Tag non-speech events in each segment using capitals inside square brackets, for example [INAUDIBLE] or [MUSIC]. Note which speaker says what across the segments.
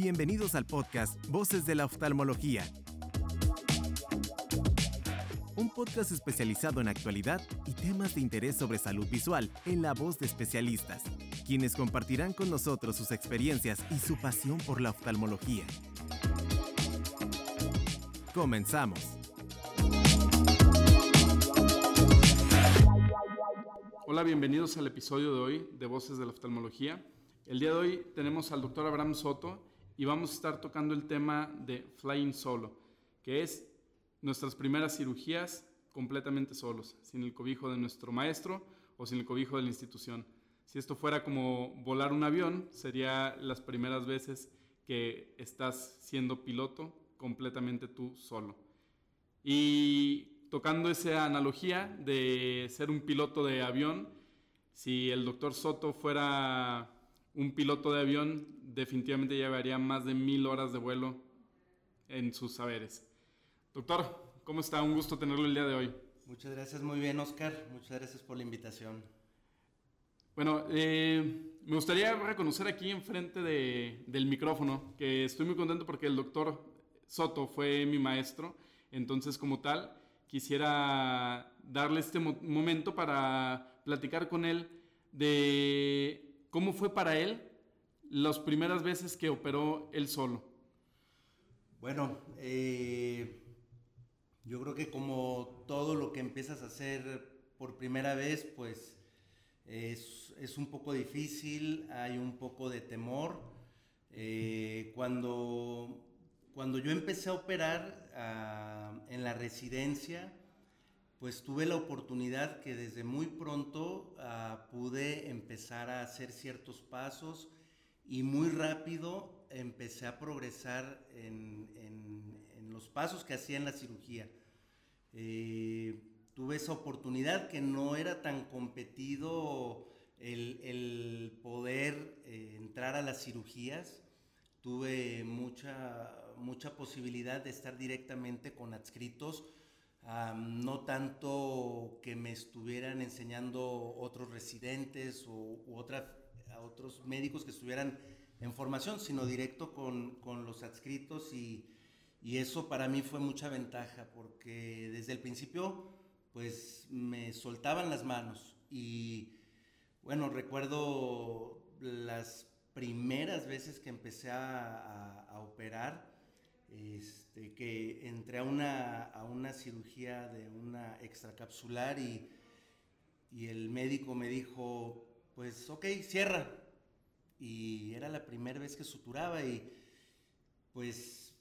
Speaker 1: Bienvenidos al podcast Voces de la Oftalmología. Un podcast especializado en actualidad y temas de interés sobre salud visual en la voz de especialistas, quienes compartirán con nosotros sus experiencias y su pasión por la oftalmología. Comenzamos.
Speaker 2: Hola, bienvenidos al episodio de hoy de Voces de la Oftalmología. El día de hoy tenemos al doctor Abraham Soto y vamos a estar tocando el tema de Flying Solo, que es nuestras primeras cirugías completamente solos, sin el cobijo de nuestro maestro o sin el cobijo de la institución. Si esto fuera como volar un avión, sería las primeras veces que estás siendo piloto completamente tú solo. Y tocando esa analogía de ser un piloto de avión, si el doctor Soto fuera un piloto de avión definitivamente llevaría más de mil horas de vuelo en sus saberes. Doctor, ¿cómo está? Un gusto tenerlo el día de hoy.
Speaker 3: Muchas gracias, muy bien Oscar, muchas gracias por la invitación.
Speaker 2: Bueno, eh, me gustaría reconocer aquí enfrente de, del micrófono que estoy muy contento porque el doctor Soto fue mi maestro, entonces como tal quisiera darle este momento para platicar con él de ¿Cómo fue para él las primeras veces que operó él solo?
Speaker 3: Bueno, eh, yo creo que como todo lo que empiezas a hacer por primera vez, pues es, un poco difícil, hay un poco de temor. Eh, cuando, cuando yo empecé a operar ah, en la residencia, pues tuve la oportunidad que desde muy pronto ah, pude empezar a hacer ciertos pasos y muy rápido empecé a progresar en, los pasos que hacía en la cirugía. Eh, tuve esa oportunidad que no era tan competido el, poder eh, entrar a las cirugías. Tuve mucha, mucha posibilidad de estar directamente con adscritos no tanto que me estuvieran enseñando otros residentes o otros médicos que estuvieran en formación, sino directo con, los adscritos y, eso para mí fue mucha ventaja porque desde el principio pues me soltaban las manos. Y bueno, recuerdo las primeras veces que empecé a operar, este, que entré a una, a una cirugía de una extracapsular y, y el médico me dijo, pues ok, cierra. Y era la primera vez que suturaba y pues,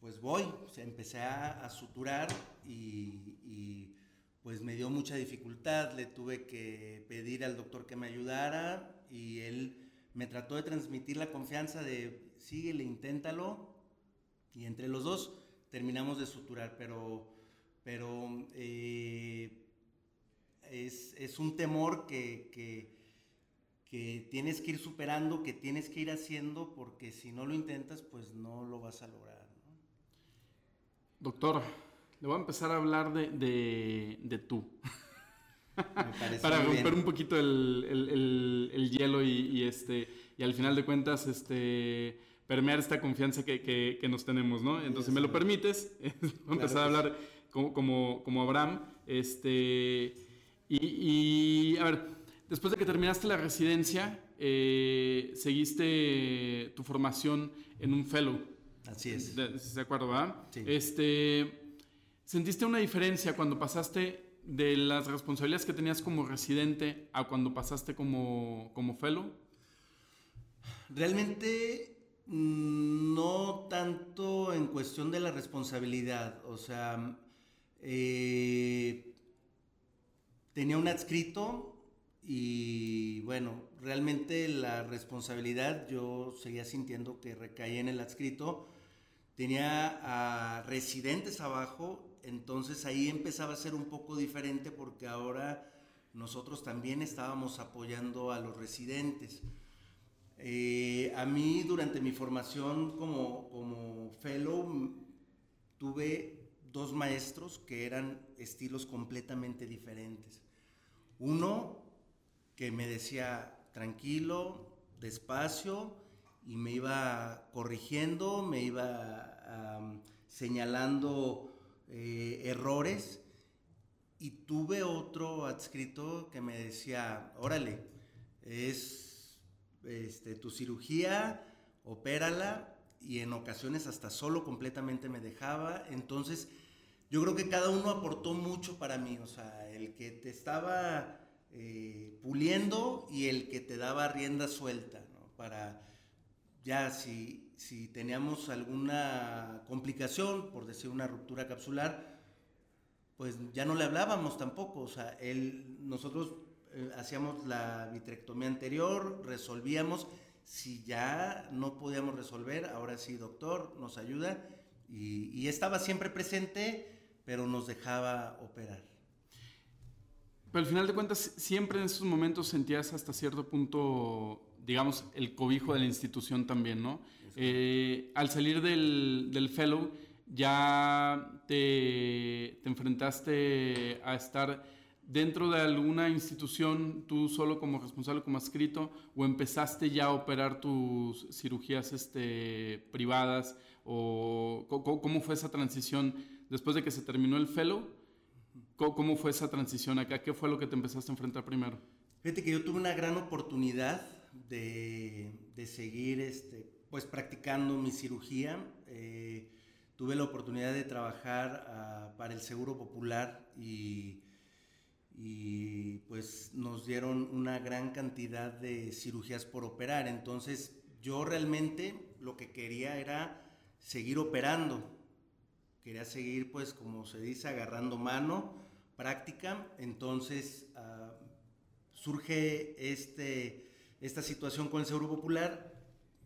Speaker 3: pues voy, empecé a, suturar y, y, pues me dio mucha dificultad, le tuve que pedir al doctor que me ayudara y él me trató de transmitir la confianza de síguele, inténtalo, y entre los dos terminamos de suturar, pero, pero eh, es, un temor que, que, tienes que ir superando, que tienes que ir haciendo, porque si no lo intentas, pues no lo vas a lograr.
Speaker 2: Doctor, le voy a empezar a hablar de, de, tú. Para romper un poquito el, hielo y, este, y al final de cuentas, este permear esta confianza que, que, nos tenemos, ¿no? Entonces, si me lo permites, [LAUGHS] voy a empezar a hablar como, como, como, Abraham. Este, y, a ver, después de que terminaste la residencia, eh, seguiste tu formación en un fellow.
Speaker 3: Así es.
Speaker 2: De, ¿De acuerdo, verdad? Sí. Este, ¿Sentiste una diferencia cuando pasaste de las responsabilidades que tenías como residente a cuando pasaste como, como fellow?
Speaker 3: Realmente no tanto en cuestión de la responsabilidad, o sea, eh, tenía un adscrito y bueno, realmente la responsabilidad yo seguía sintiendo que recaía en el adscrito. Tenía a residentes abajo, entonces ahí empezaba a ser un poco diferente porque ahora nosotros también estábamos apoyando a los residentes. Eh, a mí durante mi formación como, como fellow tuve dos maestros que eran estilos completamente diferentes. Uno que me decía tranquilo, despacio y me iba corrigiendo, me iba señalando eh, errores y tuve otro adscrito que me decía, órale, es este, tu cirugía, opérala y en ocasiones hasta solo completamente me dejaba, entonces yo creo que cada uno aportó mucho para mí, o sea, el que te estaba eh, puliendo y el que te daba rienda suelta. Para ya si, si teníamos alguna complicación, por decir una ruptura capsular, pues ya no le hablábamos tampoco, o sea, él, nosotros hacíamos la vitrectomía anterior, resolvíamos, si ya no podíamos resolver, ahora sí, doctor, nos ayuda, y, y estaba siempre presente, pero nos dejaba operar.
Speaker 2: Pero al final de cuentas, siempre en esos momentos sentías hasta cierto punto, digamos, el cobijo de la institución también, ¿no? Eh, al salir del, del, fellow, ya te, te, enfrentaste a estar dentro de alguna institución, tú solo como responsable, como adscrito, o empezaste ya a operar tus cirugías este, privadas, o cómo fue esa transición después de que se terminó el fellow, ¿cómo fue esa transición acá? ¿Qué fue lo que te empezaste a enfrentar primero?
Speaker 3: Fíjate que yo tuve una gran oportunidad de, de seguir este, pues, practicando mi cirugía. Eh, tuve la oportunidad de trabajar uh, para el Seguro Popular y, y pues nos dieron una gran cantidad de cirugías por operar. Entonces yo realmente lo que quería era seguir operando quería seguir, pues, como se dice, agarrando mano, práctica. Entonces uh, surge este, esta situación con el Seguro Popular.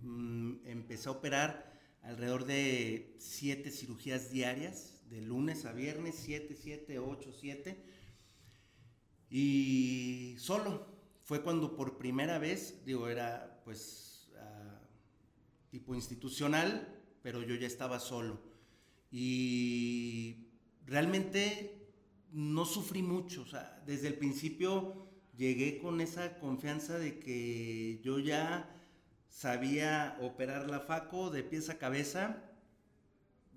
Speaker 3: Mm, empecé a operar alrededor de siete cirugías diarias, de lunes a viernes, siete, siete, ocho, siete. Y solo fue cuando por primera vez, digo, era pues uh, tipo institucional, pero yo ya estaba solo y realmente no sufrí mucho, o sea, desde el principio llegué con esa confianza de que yo ya sabía operar la FACO de pies a cabeza.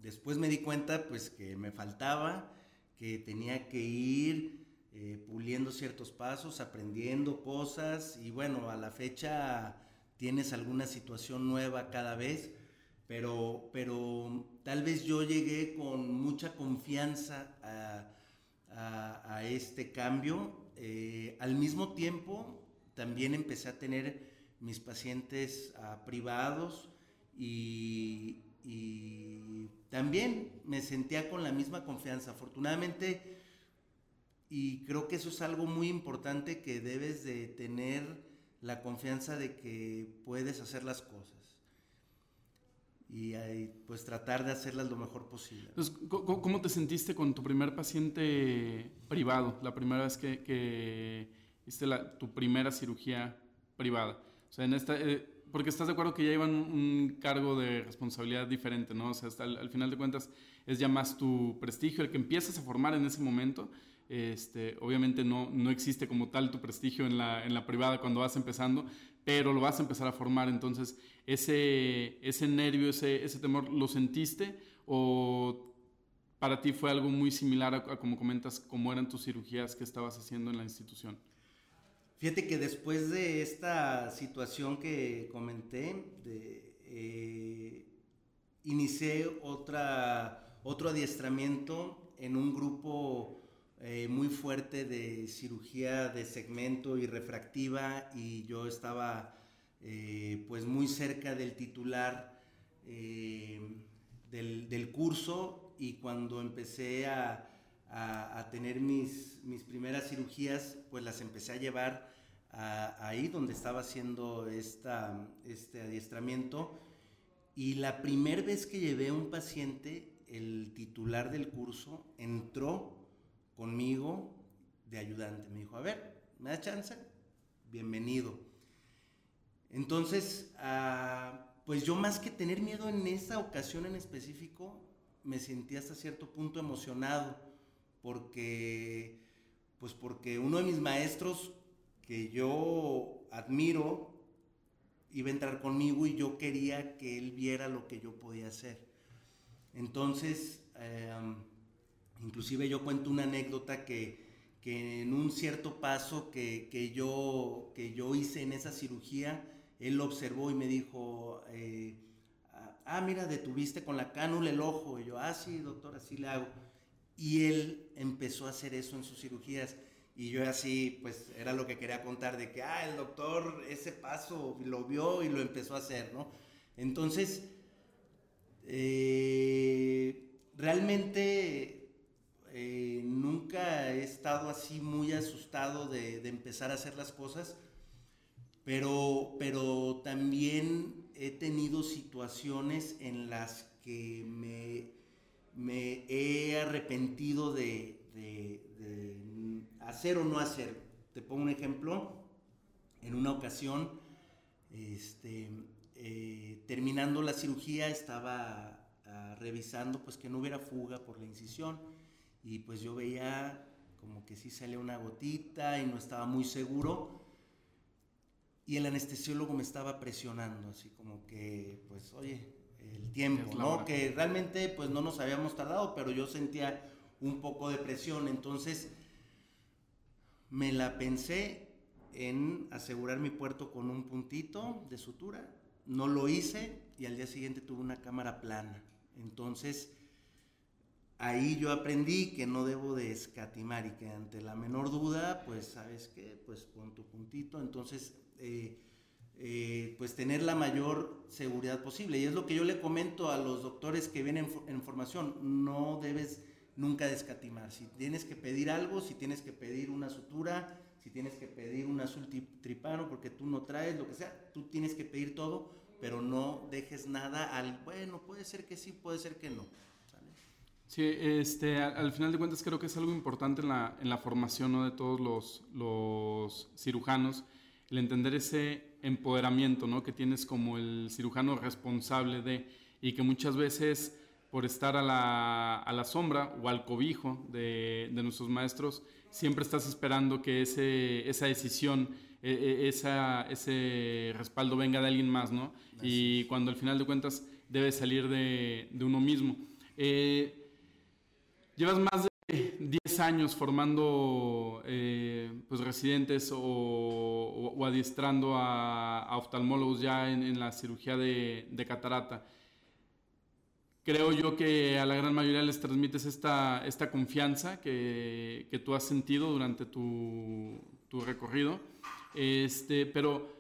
Speaker 3: Después me di cuenta pues que me faltaba, que tenía que ir eh, puliendo ciertos pasos, aprendiendo cosas y bueno, a la fecha tienes alguna situación nueva cada vez pero, pero tal vez yo llegué con mucha confianza a, este cambio. Eh, al mismo tiempo, también empecé a tener mis pacientes ah, privados y, y, también me sentía con la misma confianza. Afortunadamente, y creo que eso es algo muy importante que debes de tener la confianza de que puedes hacer las cosas y pues tratar de hacerlas lo mejor posible.
Speaker 2: ¿cómo, te sentiste con tu primer paciente privado, la primera vez que, que hiciste tu primera cirugía privada? O sea, en esta, eh, porque estás de acuerdo que ya iban un cargo de responsabilidad diferente, ¿no? O sea, hasta al, final de cuentas es ya más tu prestigio el que empiezas a formar en ese momento. Este, obviamente no, no existe como tal tu prestigio en la, en la privada cuando vas empezando, pero lo vas a empezar a formar. Entonces, ese, ese nervio, ese, ese temor, ¿lo sentiste o para ti fue algo muy similar a, como comentas, cómo eran tus cirugías que estabas haciendo en la institución?
Speaker 3: Fíjate que después de esta situación que comenté, eh, inicié otra, otro adiestramiento en un grupo eh, muy fuerte de cirugía de segmento y refractiva y yo estaba eh, pues muy cerca del titular eh, del, curso y cuando empecé a, tener mis, mis, primeras cirugías pues las empecé a llevar ahí donde estaba haciendo esta, este adiestramiento y la primera vez que llevé a un paciente el titular del curso entró conmigo de ayudante. Me dijo, a ver, ¿me da chance? Bienvenido. Entonces, ah, pues yo más que tener miedo en esa ocasión en específico, me sentí hasta cierto punto emocionado, porque, pues porque uno de mis maestros que yo admiro, iba a entrar conmigo y yo quería que él viera lo que yo podía hacer. Entonces, em, inclusive yo cuento una anécdota que, que en un cierto paso que, que, yo, que yo hice en esa cirugía, él lo observó y me dijo, eh, ah, mira, detuviste con la cánula el ojo. Y yo, ah, sí, doctor, así le hago. Y él empezó a hacer eso en sus cirugías. Y yo así, pues era lo que quería contar, de que, ah, el doctor ese paso lo vio y lo empezó a hacer, ¿no? Entonces, eh, realmente eh, nunca he estado así muy asustado de, de, empezar a hacer las cosas, pero, pero también he tenido situaciones en las que me, me he arrepentido de, hacer o no hacer. Te pongo un ejemplo. En una ocasión, este, eh, terminando la cirugía, estaba uh, revisando pues que no hubiera fuga por la incisión y pues yo veía como que sí salía una gotita y no estaba muy seguro y el anestesiólogo me estaba presionando así como que pues oye el tiempo no que realmente pues no nos habíamos tardado pero yo sentía un poco de presión entonces me la pensé en asegurar mi puerto con un puntito de sutura no lo hice y al día siguiente tuve una cámara plana. Entonces, ahí yo aprendí que no debo de escatimar y que ante la menor duda, pues, ¿sabes qué? Pues pon tu puntito. Entonces, eh, eh, pues tener la mayor seguridad posible. Y es lo que yo le comento a los doctores que vienen en formación. No debes nunca de escatimar. Si tienes que pedir algo, si tienes que pedir una sutura, si tienes que pedir un azul tripano porque tú no traes, lo que sea, tú tienes que pedir todo, pero no dejes nada al, bueno, puede ser que sí, puede ser que no.
Speaker 2: Sí, este, al, final de cuentas creo que es algo importante en la, en la formación ¿no? de todos los, los, cirujanos, el entender ese empoderamiento ¿no? que tienes como el cirujano responsable de, y que muchas veces por estar a la, a la sombra o al cobijo de, de nuestros maestros, siempre estás esperando que ese, esa decisión, e, e, esa, ese respaldo venga de alguien más, ¿no? Y cuando al final de cuentas debe salir de, de uno mismo. Eh, llevas más de 10 años formando eh, pues residentes o, adiestrando a, a, oftalmólogos ya en, la cirugía de, catarata creo yo que a la gran mayoría les transmites esta, esta confianza que, que tú has sentido durante tu, tu recorrido. Este, pero,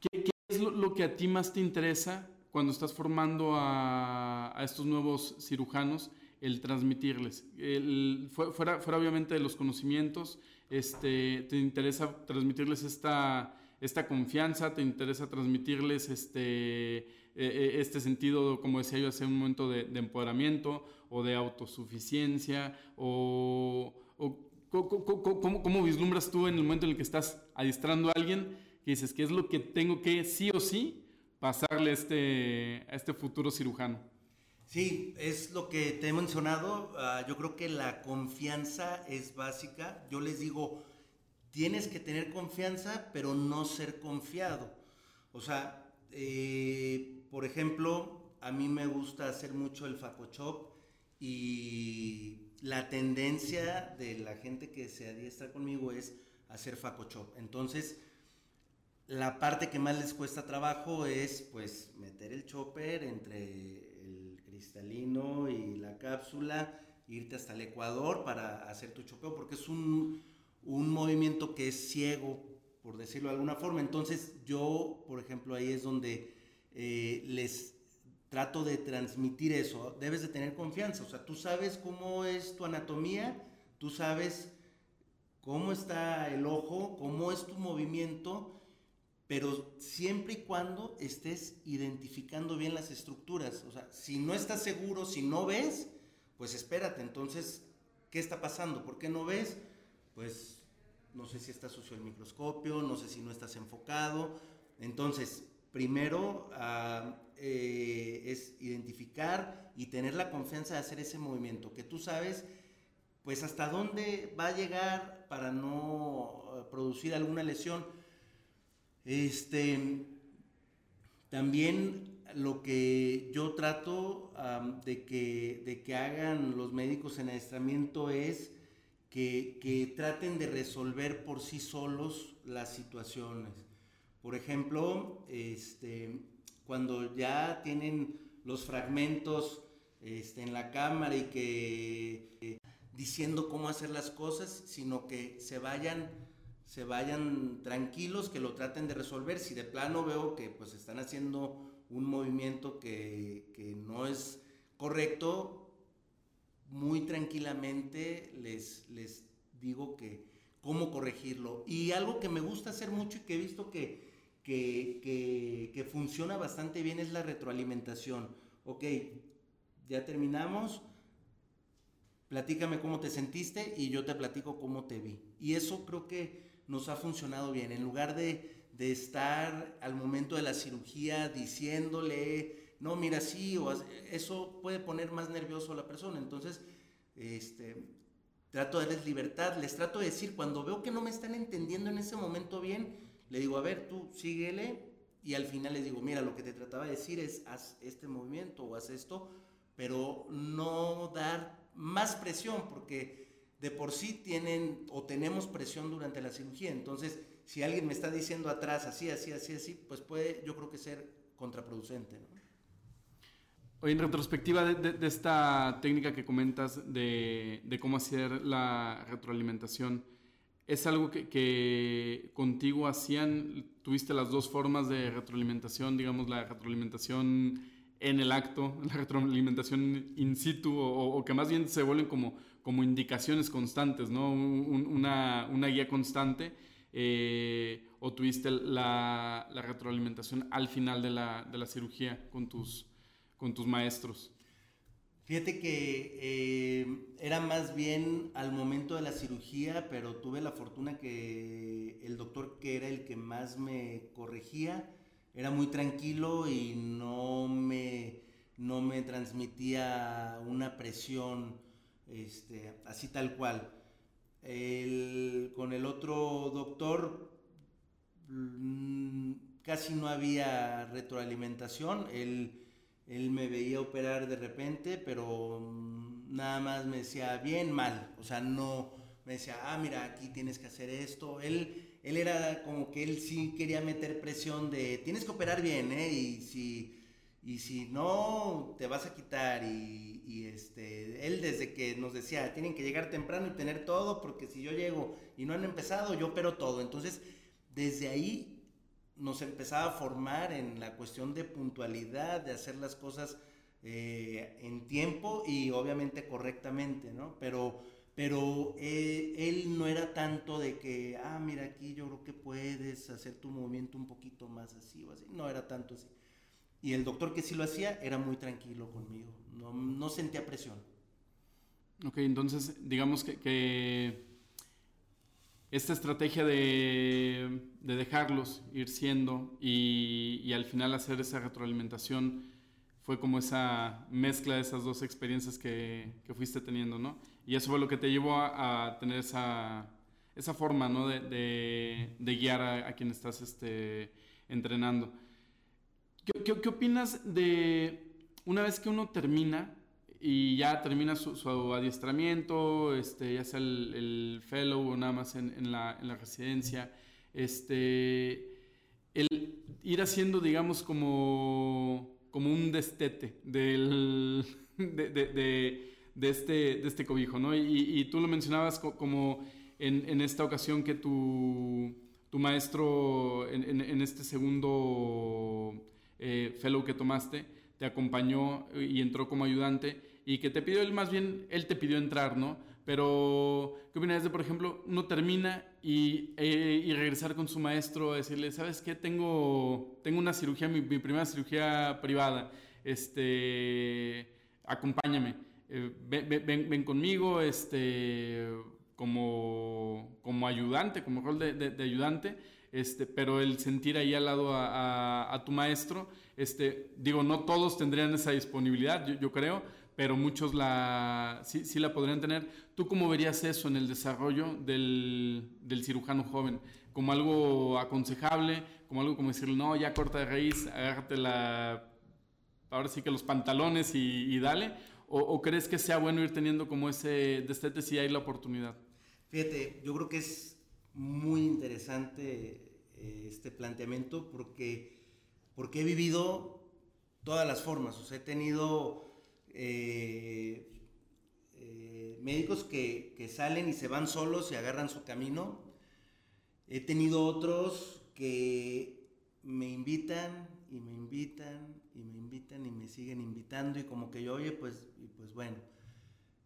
Speaker 2: ¿qué, es lo, que a ti más te interesa cuando estás formando a estos nuevos cirujanos? El transmitirles. El, fuera, fuera obviamente de los conocimientos, este, te interesa transmitirles esta, esta confianza, te interesa transmitirles este, eh, eh, este sentido, como decía yo hace un momento, de, empoderamiento o de autosuficiencia o, ¿cómo, vislumbras tú en el momento en el que estás adiestrando a alguien que dices que es lo que tengo que sí o sí pasarle a este, a este futuro cirujano?
Speaker 3: Sí, es lo que te he mencionado. Uh, yo creo que la confianza es básica. Yo les digo, tienes que tener confianza, pero no ser confiado. O sea, eh, por ejemplo, a mí me gusta hacer mucho el facochop y la tendencia de la gente que se adiestra conmigo es hacer facochop. Entonces, la parte que más les cuesta trabajo es pues meter el chopper entre cristalino y la cápsula, irte hasta el ecuador para hacer tu chopeo, porque es un, un movimiento que es ciego por decirlo de alguna forma. Entonces yo, por ejemplo, ahí es donde eh, les trato de transmitir eso. Debes de tener confianza, o sea, tú sabes cómo es tu anatomía, tú sabes cómo está el ojo, cómo es tu movimiento, pero siempre y cuando estés identificando bien las estructuras. O sea, si no estás seguro, si no ves, pues espérate, entonces, ¿qué está pasando? ¿Por qué no ves? Pues no sé si está sucio el microscopio, no sé si no estás enfocado. Entonces, primero uh, eh, es identificar y tener la confianza de hacer ese movimiento, que tú sabes pues hasta dónde va a llegar para no uh, producir alguna lesión. Este, También lo que yo trato de, que, de que hagan los médicos en adiestramiento es que, que, traten de resolver por sí solos las situaciones. Por ejemplo, este, cuando ya tienen los fragmentos este, en la cámara y que eh, diciendo cómo hacer las cosas, sino que se vayan, se vayan tranquilos, que lo traten de resolver. Si de plano veo que pues están haciendo un movimiento que, que no es correcto, muy tranquilamente les, les digo que cómo corregirlo. Y algo que me gusta hacer mucho y que he visto que, que, que, que funciona bastante bien es la retroalimentación. Ok, ya terminamos, platícame cómo te sentiste y yo te platico cómo te vi. Y eso creo que nos ha funcionado bien. En lugar de, de estar al momento de la cirugía diciéndole, no, mira, sí, o eso puede poner más nervioso a la persona. Entonces, este, trato de darles libertad, les trato de decir, cuando veo que no me están entendiendo en ese momento bien, le digo, a ver, tú síguele y al final les digo, mira, lo que te trataba de decir es, haz este movimiento o haz esto, pero no dar más presión, porque de por sí tienen o tenemos presión durante la cirugía. Entonces, si alguien me está diciendo atrás así, así, así, así, pues puede, yo creo que ser contraproducente. ¿no?
Speaker 2: Oye, en retrospectiva de, esta técnica que comentas de, cómo hacer la retroalimentación, ¿es algo que, contigo hacían? ¿Tuviste las dos formas de retroalimentación, digamos, la retroalimentación en el acto, la retroalimentación in situ, o, que más bien se vuelven como, como indicaciones constantes, ¿no? una, una, guía constante, eh, o tuviste la, la, retroalimentación al final de la, de la cirugía con tus con tus maestros?
Speaker 3: Fíjate que eh, era más bien al momento de la cirugía, pero tuve la fortuna que el doctor que era el que más me corregía era muy tranquilo y no me, no me transmitía una presión este, así tal cual. con el otro doctor mm, casi no había retroalimentación. Él, él me veía operar de repente, pero mm, nada más me decía bien, mal. O sea, no me decía, ah, mira, aquí tienes que hacer esto. Él, él era como que él sí quería meter presión de, tienes que operar bien, ¿eh? Y si, y si no, te vas a quitar. Y, desde que nos decía, tienen que llegar temprano y tener todo, porque si yo llego y no han empezado, yo opero todo. Entonces, desde ahí nos empezaba a formar en la cuestión de puntualidad, de hacer las cosas eh, en tiempo y obviamente correctamente, ¿no? Pero, pero eh, él no era tanto de que, ah, mira aquí yo creo que puedes hacer tu movimiento un poquito más así o así, no era tanto así. Y el doctor que sí lo hacía era muy tranquilo conmigo, no, no sentía presión.
Speaker 2: Ok, entonces digamos que esta estrategia de, dejarlos ir siendo y, al final hacer esa retroalimentación fue como esa mezcla de esas dos experiencias que, fuiste teniendo, ¿no? Y eso fue lo que te llevó a, tener esa, esa forma, ¿no? De, guiar a, quien estás este, entrenando. ¿Qué, ¿Qué, qué, opinas de una vez que uno termina y ya termina su, adiestramiento, este, ya sea el, fellow o nada más en, la, residencia, este, el ir haciendo, digamos, como, como un destete del, [LAUGHS] de, este, de este cobijo, ¿no? Y, tú lo mencionabas como en, esta ocasión que tu, tu maestro en, este segundo eh, fellow que tomaste, te acompañó y entró como ayudante y que te pidió él, más bien, él te pidió entrar, ¿no? Pero, ¿qué opinas de, por ejemplo, uno termina y, eh, y, regresar con su maestro a decirle, ¿sabes qué? Tengo, tengo una cirugía, mi, primera cirugía privada, este, acompáñame, eh, ven, ven, conmigo, este, como, como ayudante, como rol de, de, ayudante, este, pero el sentir ahí al lado a, a, tu maestro, este, digo, no todos tendrían esa disponibilidad, yo, yo creo, pero muchos la, sí, sí, la podrían tener. ¿Tú cómo verías eso en el desarrollo del, del cirujano joven? como algo aconsejable, como algo como decirle, no, ya corta de raíz, agárrate la, ahora sí que los pantalones y, dale? O, crees que sea bueno ir teniendo como ese destete si hay la oportunidad?
Speaker 3: Fíjate, yo creo que es muy interesante eh, este planteamiento porque, porque he vivido todas las formas, o sea, he tenido eh, eh, médicos que, que, salen y se van solos y agarran su camino. He tenido otros que me invitan y me invitan y me invitan y me siguen invitando y como que yo, oye, pues, y pues bueno.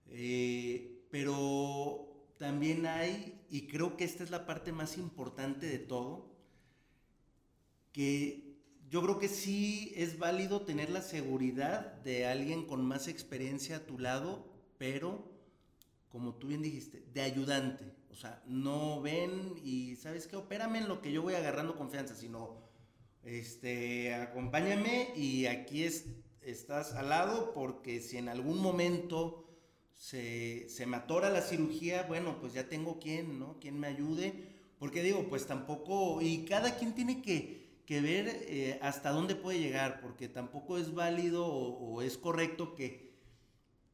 Speaker 3: Eh, pero también hay, y creo que esta es la parte más importante de todo, que yo creo que sí es válido tener la seguridad de alguien con más experiencia a tu lado, pero como tú bien dijiste, de ayudante. O sea, no ven y sabes qué, opérame en lo que yo voy agarrando confianza, sino este, acompáñame y aquí es, estás al lado porque si en algún momento se, se me atora la cirugía, bueno, pues ya tengo quien, ¿no? Quien me ayude. Porque digo, pues tampoco, y cada quien tiene que, que ver eh, hasta dónde puede llegar, porque tampoco es válido o, o, es correcto que,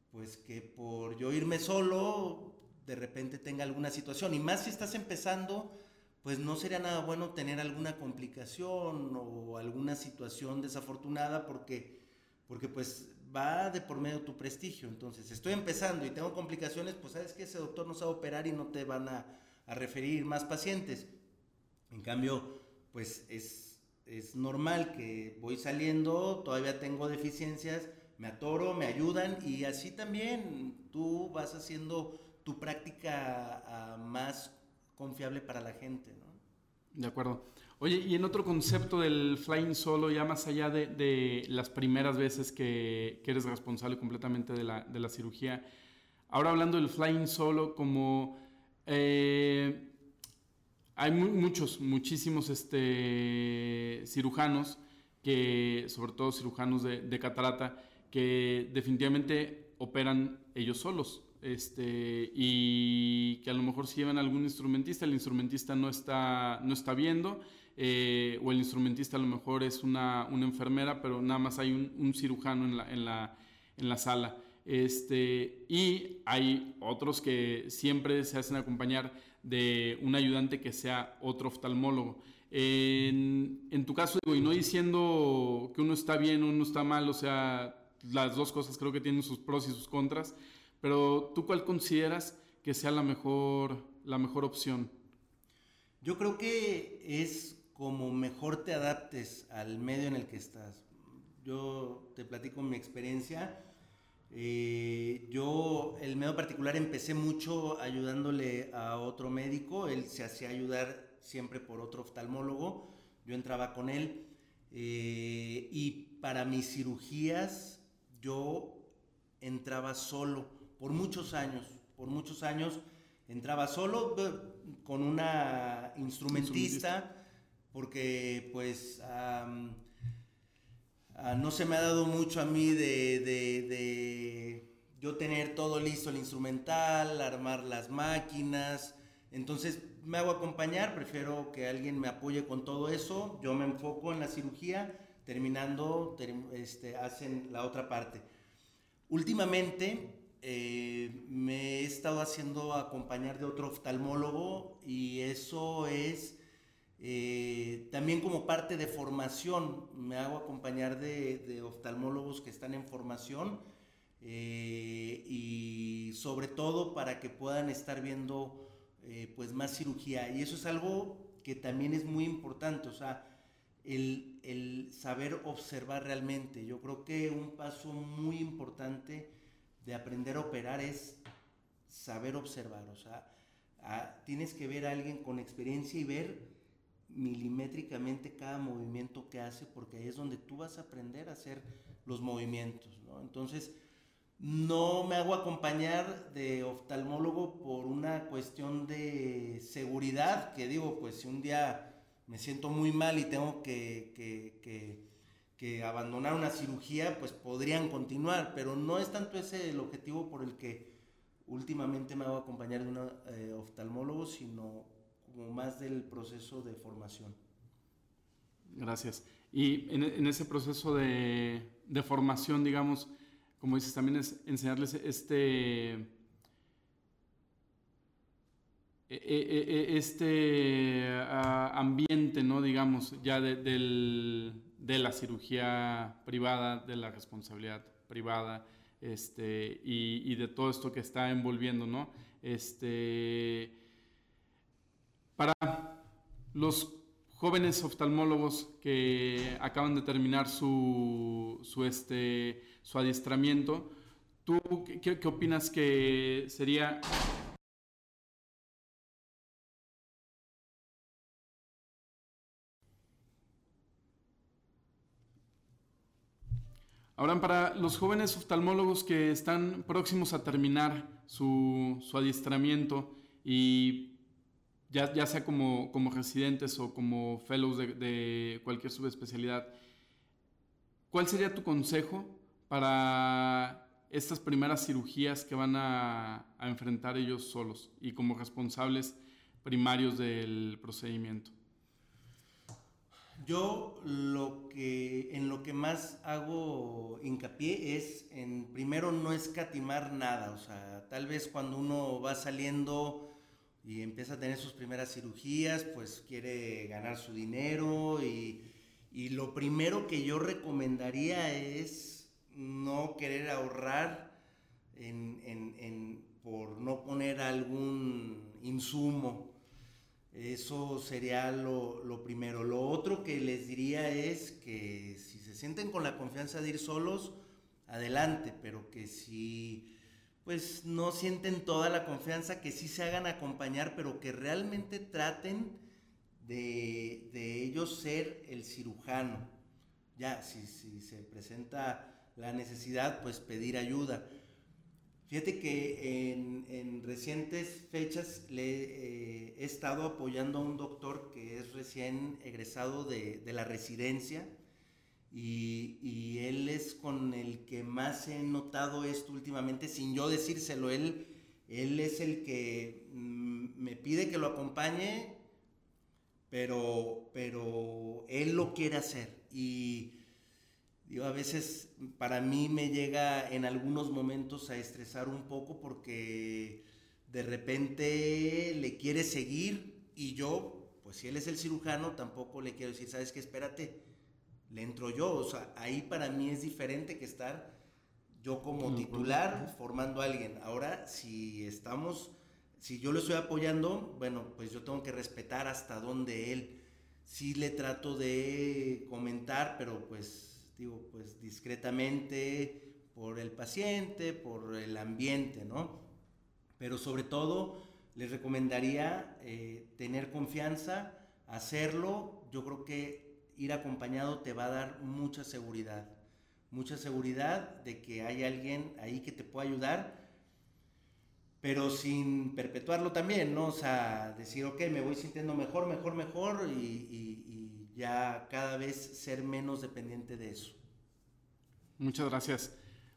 Speaker 3: pues que por yo irme solo, de repente tenga alguna situación. Y más si estás empezando, pues no sería nada bueno tener alguna complicación o alguna situación desafortunada porque, porque pues va de por medio tu prestigio. Entonces, estoy empezando y tengo complicaciones, pues sabes que ese doctor no sabe operar y no te van a, a referir más pacientes. En cambio, pues es, es normal que voy saliendo, todavía tengo deficiencias, me atoro, me ayudan y así también tú vas haciendo tu práctica uh, más confiable para la gente.
Speaker 2: De acuerdo. Oye, y en otro concepto del flying solo, ya más allá de, las primeras veces que, que, eres responsable completamente de la, de la cirugía, ahora hablando del flying solo, como eh, hay muchos, muchísimos este, cirujanos, que, sobre todo cirujanos de, de catarata, que definitivamente operan ellos solos este, y que a lo mejor si llevan algún instrumentista, el instrumentista no está, no está viendo, eh, o el instrumentista a lo mejor es una, una enfermera, pero nada más hay un, un cirujano en la, en la, en la sala. Este, y hay otros que siempre se hacen acompañar de un ayudante que sea otro oftalmólogo. En, tu caso, y no diciendo que uno está bien uno está mal, o sea, las dos cosas creo que tienen sus pros y sus contras, pero tú cuál consideras que sea la mejor, la mejor opción?
Speaker 3: Yo creo que es como mejor te adaptes al medio en el que estás. Yo te platico mi experiencia. Eh, yo, el medio particular, empecé mucho ayudándole a otro médico. Él se hacía ayudar siempre por otro oftalmólogo. Yo entraba con él. Eh, y para mis cirugías, yo entraba solo por muchos años, por muchos años entraba solo con una instrumentista, porque pues no se me ha dado mucho a mí de, de, yo tener todo listo el instrumental, armar las máquinas, entonces me hago acompañar, prefiero que alguien me apoye con todo eso, yo me enfoco en la cirugía, terminando este, hacen la otra parte. Últimamente eh, me he estado haciendo acompañar de otro oftalmólogo y eso es eh, también como parte de formación. Me hago acompañar de, oftalmólogos que están en formación eh, y sobre todo para que puedan estar viendo pues más cirugía. Y eso es algo que también es muy importante, o sea, el, el saber observar realmente. Yo creo que un paso muy importante de aprender a operar es saber observar, o sea, tienes que ver a alguien con experiencia y ver milimétricamente cada movimiento que hace, porque ahí es donde tú vas a aprender a hacer los movimientos, ¿no? Entonces, no me hago acompañar de oftalmólogo por una cuestión de seguridad, que digo, pues si un día me siento muy mal y tengo que, que, que que abandonar una cirugía, pues podrían continuar, pero no es tanto ese el objetivo por el que últimamente me hago acompañar de un eh, oftalmólogo, sino como más del proceso de formación.
Speaker 2: Gracias. Y en, ese proceso de, formación, digamos, como dices, también es enseñarles este, e, e, e, este ambiente, ¿no? Digamos, ya de, la cirugía privada, de la responsabilidad privada, este, y, y, de todo esto que está envolviendo, ¿no? Este, para los jóvenes oftalmólogos que acaban de terminar su, su, este, su adiestramiento, ¿tú qué, opinas que sería Ahora, para los jóvenes oftalmólogos que están próximos a terminar su, su adiestramiento y ya, sea como, como, residentes o como fellows de, cualquier subespecialidad, ¿cuál sería tu consejo para estas primeras cirugías que van a, enfrentar ellos solos y como responsables primarios del procedimiento?
Speaker 3: Yo lo que en lo que más hago hincapié es en primero no escatimar nada, o sea, tal vez cuando uno va saliendo y empieza a tener sus primeras cirugías, pues quiere ganar su dinero y, lo primero que yo recomendaría es no querer ahorrar por no poner algún insumo. Eso sería lo, lo, primero. Lo otro que les diría es que si se sienten con la confianza de ir solos, adelante, pero que si pues no sienten toda la confianza, que sí se hagan acompañar, pero que realmente traten de, ellos ser el cirujano. Ya, si, se presenta la necesidad, pues pedir ayuda. Fíjate que en, recientes fechas le eh, he estado apoyando a un doctor que es recién egresado de, de la residencia y, él es con el que más he notado esto últimamente, sin yo decírselo, él, él es el que mm, me pide que lo acompañe, pero, pero él lo quiere hacer. Y digo, a veces para mí me llega en algunos momentos a estresar un poco porque de repente le quiere seguir y yo, pues si él es el cirujano, tampoco le quiero decir, sabes qué, espérate le entro yo. O sea, ahí para mí es diferente que estar yo como titular formando a alguien. Ahora, si estamos, si yo lo estoy apoyando, bueno, pues yo tengo que respetar hasta donde él. Sí le trato de comentar, pero pues digo, pues discretamente por el paciente, por el ambiente, ¿no? Pero sobre todo les recomendaría eh, tener confianza, hacerlo. Yo creo que ir acompañado te va a dar mucha seguridad. Mucha seguridad de que hay alguien ahí que te pueda ayudar, pero sin perpetuarlo también, ¿no? O sea, decir, ok, me voy sintiendo mejor, mejor, mejor y, ya cada vez ser menos dependiente de eso.
Speaker 2: Muchas gracias.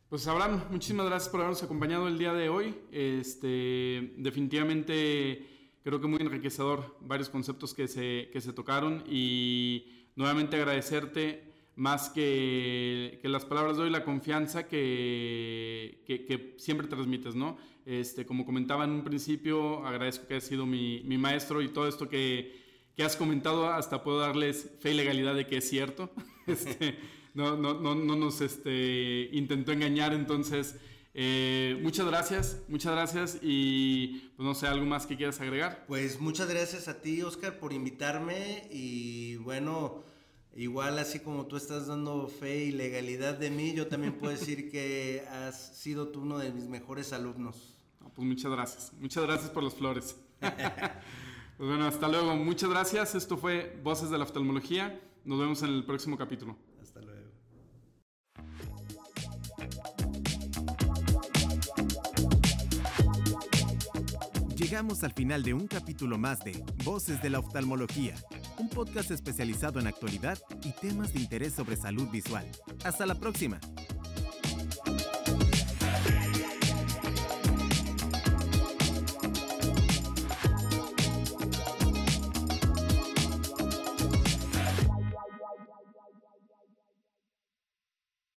Speaker 2: Pues Abraham, muchísimas gracias por habernos acompañado el día de hoy. Este, definitivamente creo que muy enriquecedor varios conceptos que se, que se tocaron y nuevamente agradecerte más que, que, las palabras de hoy, la confianza que, que, siempre transmites, ¿no? Este, como comentaba en un principio, agradezco que hayas sido mi, mi maestro y todo esto que, has comentado, hasta puedo darles fe y legalidad de que es cierto. [LAUGHS] Este, no, no, no, no, nos este, intentó engañar, entonces... Eh, muchas gracias, muchas gracias y pues no sé, algo más que quieras agregar.
Speaker 3: Pues muchas gracias a ti, Oscar, por invitarme y bueno, igual así como tú estás dando fe y legalidad de mí, yo también puedo decir [LAUGHS] que has sido tú uno de mis mejores alumnos.
Speaker 2: pues muchas gracias, muchas gracias por las flores. [LAUGHS] pues bueno, hasta luego, muchas gracias, esto fue Voces de la Oftalmología, nos vemos en el próximo capítulo.
Speaker 1: Llegamos al final de un capítulo más de Voces de la Oftalmología, un podcast especializado en actualidad y temas de interés sobre salud visual. Hasta la próxima.